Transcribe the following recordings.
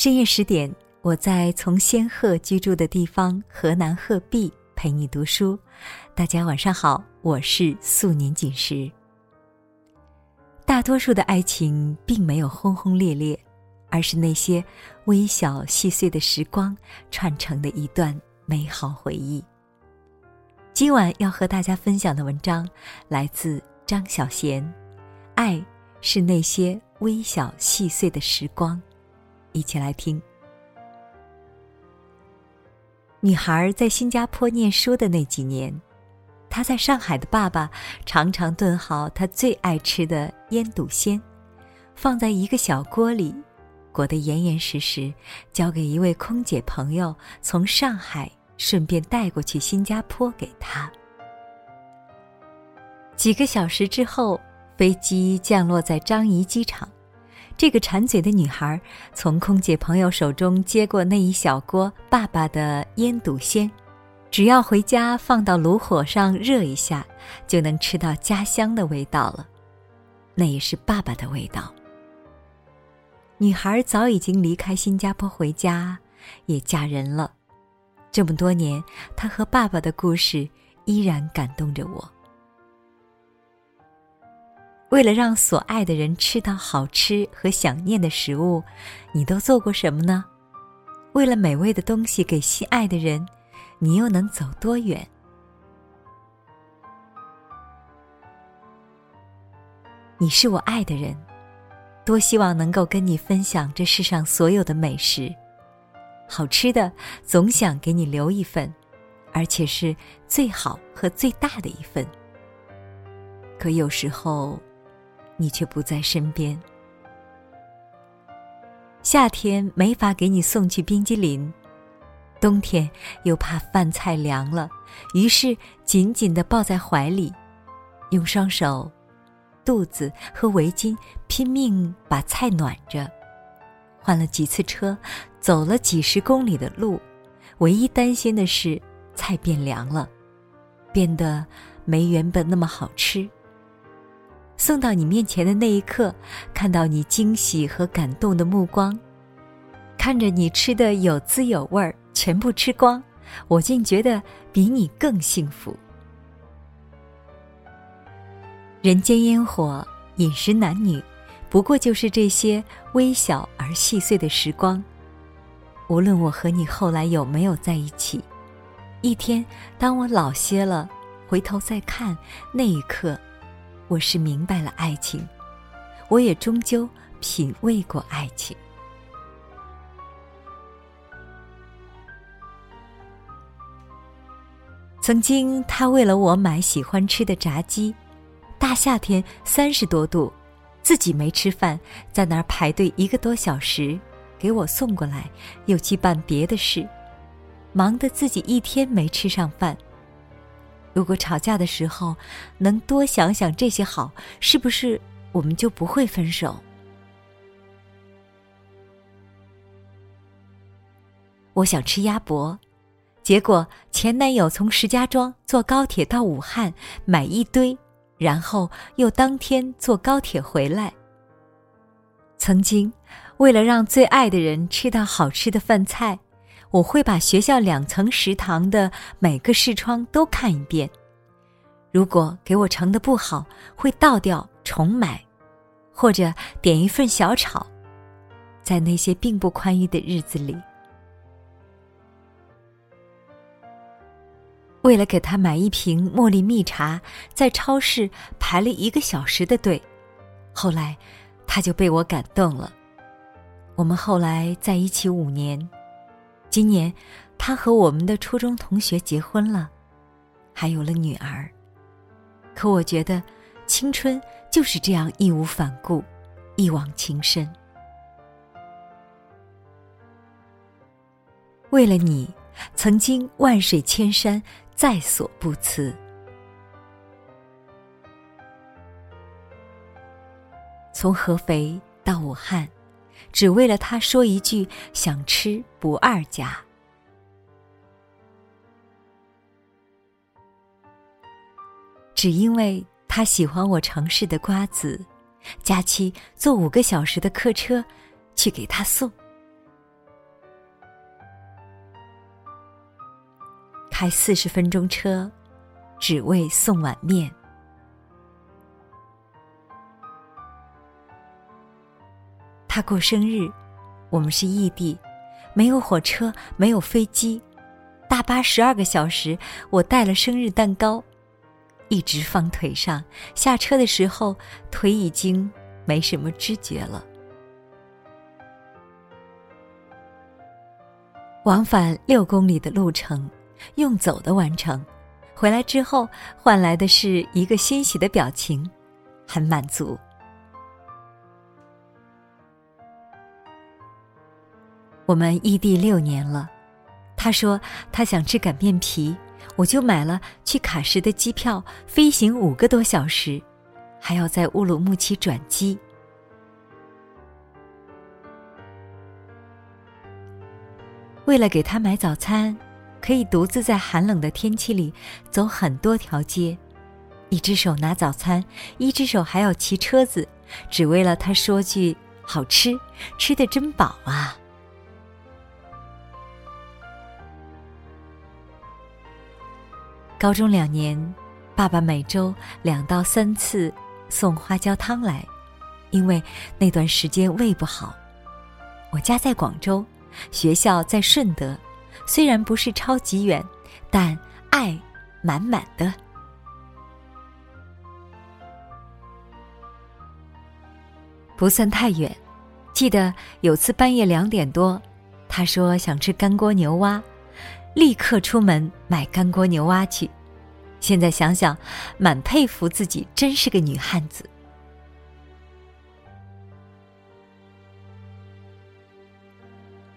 深夜十点，我在从仙鹤居住的地方河南鹤壁陪你读书。大家晚上好，我是素年锦时。大多数的爱情并没有轰轰烈烈，而是那些微小细碎的时光串成的一段美好回忆。今晚要和大家分享的文章来自张小娴，《爱是那些微小细碎的时光》。一起来听。女孩在新加坡念书的那几年，她在上海的爸爸常常炖好她最爱吃的腌笃鲜，放在一个小锅里，裹得严严实实，交给一位空姐朋友从上海顺便带过去新加坡给她。几个小时之后，飞机降落在樟宜机场。这个馋嘴的女孩从空姐朋友手中接过那一小锅爸爸的腌笃鲜，只要回家放到炉火上热一下，就能吃到家乡的味道了。那也是爸爸的味道。女孩早已经离开新加坡回家，也嫁人了。这么多年，她和爸爸的故事依然感动着我。为了让所爱的人吃到好吃和想念的食物，你都做过什么呢？为了美味的东西给心爱的人，你又能走多远？你是我爱的人，多希望能够跟你分享这世上所有的美食，好吃的总想给你留一份，而且是最好和最大的一份。可有时候。你却不在身边。夏天没法给你送去冰激凌，冬天又怕饭菜凉了，于是紧紧的抱在怀里，用双手、肚子和围巾拼命把菜暖着。换了几次车，走了几十公里的路，唯一担心的是菜变凉了，变得没原本那么好吃。送到你面前的那一刻，看到你惊喜和感动的目光，看着你吃的有滋有味儿，全部吃光，我竟觉得比你更幸福。人间烟火，饮食男女，不过就是这些微小而细碎的时光。无论我和你后来有没有在一起，一天当我老些了，回头再看那一刻。我是明白了爱情，我也终究品味过爱情。曾经，他为了我买喜欢吃的炸鸡，大夏天三十多度，自己没吃饭，在那儿排队一个多小时，给我送过来，又去办别的事，忙得自己一天没吃上饭。如果吵架的时候能多想想这些好，是不是我们就不会分手？我想吃鸭脖，结果前男友从石家庄坐高铁到武汉买一堆，然后又当天坐高铁回来。曾经，为了让最爱的人吃到好吃的饭菜。我会把学校两层食堂的每个视窗都看一遍，如果给我盛的不好，会倒掉重买，或者点一份小炒。在那些并不宽裕的日子里，为了给他买一瓶茉莉蜜茶，在超市排了一个小时的队，后来他就被我感动了。我们后来在一起五年。今年，他和我们的初中同学结婚了，还有了女儿。可我觉得，青春就是这样义无反顾，一往情深。为了你，曾经万水千山，在所不辞。从合肥到武汉。只为了他说一句想吃不二家。只因为他喜欢我城市的瓜子，假期坐五个小时的客车去给他送。开四十分钟车，只为送碗面。他过生日，我们是异地，没有火车，没有飞机，大巴十二个小时，我带了生日蛋糕，一直放腿上。下车的时候，腿已经没什么知觉了。往返六公里的路程，用走的完成，回来之后换来的是一个欣喜的表情，很满足。我们异地六年了，他说他想吃擀面皮，我就买了去喀什的机票，飞行五个多小时，还要在乌鲁木齐转机。为了给他买早餐，可以独自在寒冷的天气里走很多条街，一只手拿早餐，一只手还要骑车子，只为了他说句“好吃，吃的真饱啊”。高中两年，爸爸每周两到三次送花椒汤来，因为那段时间胃不好。我家在广州，学校在顺德，虽然不是超级远，但爱满满的。不算太远，记得有次半夜两点多，他说想吃干锅牛蛙。立刻出门买干锅牛蛙去。现在想想，蛮佩服自己，真是个女汉子。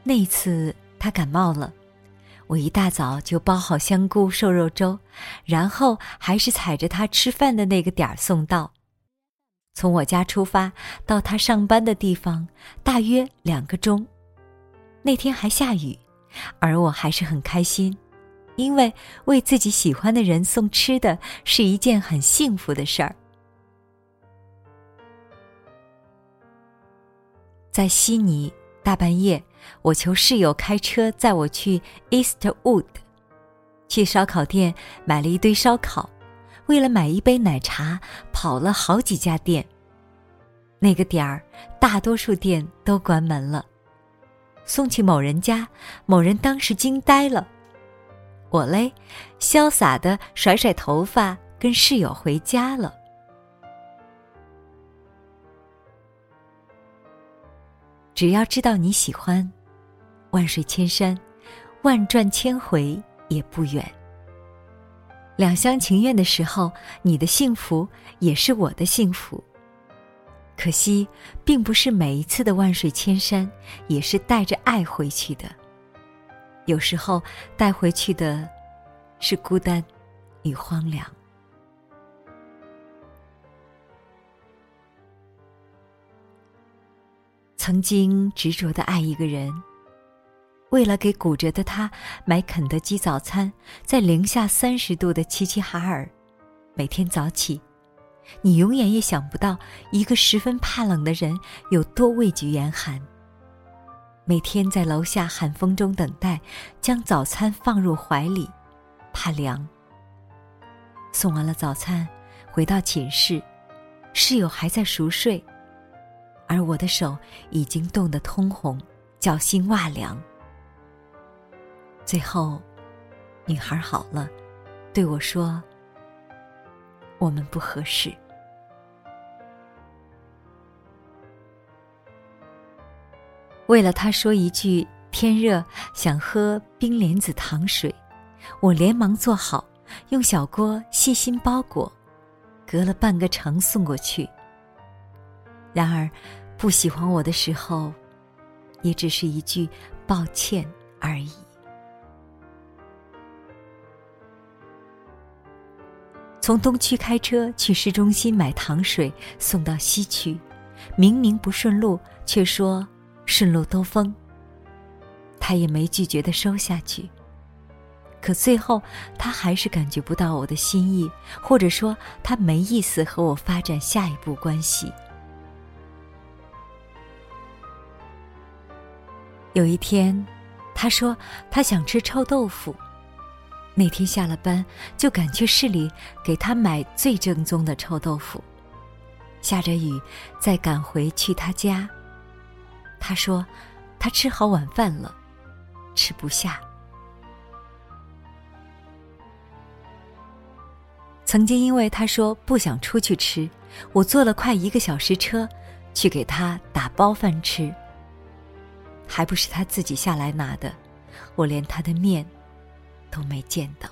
那次他感冒了，我一大早就包好香菇瘦肉粥，然后还是踩着他吃饭的那个点儿送到。从我家出发到他上班的地方，大约两个钟。那天还下雨。而我还是很开心，因为为自己喜欢的人送吃的是一件很幸福的事儿。在悉尼，大半夜，我求室友开车载我去 Eastwood，去烧烤店买了一堆烧烤，为了买一杯奶茶，跑了好几家店。那个点儿，大多数店都关门了。送去某人家，某人当时惊呆了。我嘞，潇洒的甩甩头发，跟室友回家了。只要知道你喜欢，万水千山，万转千回也不远。两厢情愿的时候，你的幸福也是我的幸福。可惜，并不是每一次的万水千山，也是带着爱回去的。有时候带回去的，是孤单与荒凉。曾经执着的爱一个人，为了给骨折的他买肯德基早餐，在零下三十度的齐齐哈尔，每天早起。你永远也想不到，一个十分怕冷的人有多畏惧严寒。每天在楼下寒风中等待，将早餐放入怀里，怕凉。送完了早餐，回到寝室，室友还在熟睡，而我的手已经冻得通红，脚心哇凉。最后，女孩好了，对我说。我们不合适。为了他说一句“天热，想喝冰莲子糖水”，我连忙做好，用小锅细心包裹，隔了半个城送过去。然而，不喜欢我的时候，也只是一句抱歉而已。从东区开车去市中心买糖水，送到西区，明明不顺路，却说顺路兜风。他也没拒绝的收下去。可最后，他还是感觉不到我的心意，或者说他没意思和我发展下一步关系。有一天，他说他想吃臭豆腐，那天下了班就赶去市里给他买最正宗的臭豆腐。下着雨，再赶回去他家。他说，他吃好晚饭了，吃不下。曾经因为他说不想出去吃，我坐了快一个小时车，去给他打包饭吃。还不是他自己下来拿的，我连他的面都没见到。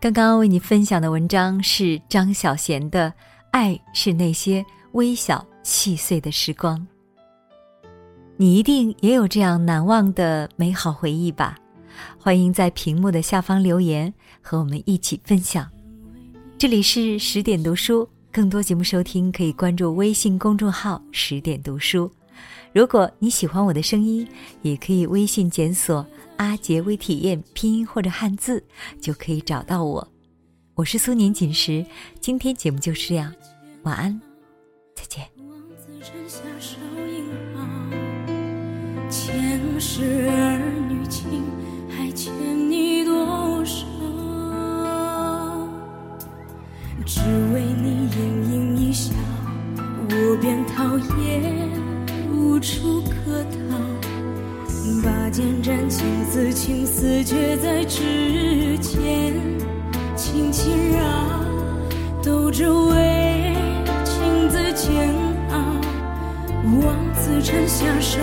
刚刚为你分享的文章是张小娴的《爱是那些微小细碎的时光》。你一定也有这样难忘的美好回忆吧？欢迎在屏幕的下方留言，和我们一起分享。这里是十点读书，更多节目收听可以关注微信公众号“十点读书”。如果你喜欢我的声音，也可以微信检索。阿杰微体验拼音或者汉字就可以找到我，我是苏年锦时，今天节目就是这样，晚安，再见。前世儿女情写自情丝，却在指尖轻轻绕，斗着为情字煎熬，望子成下少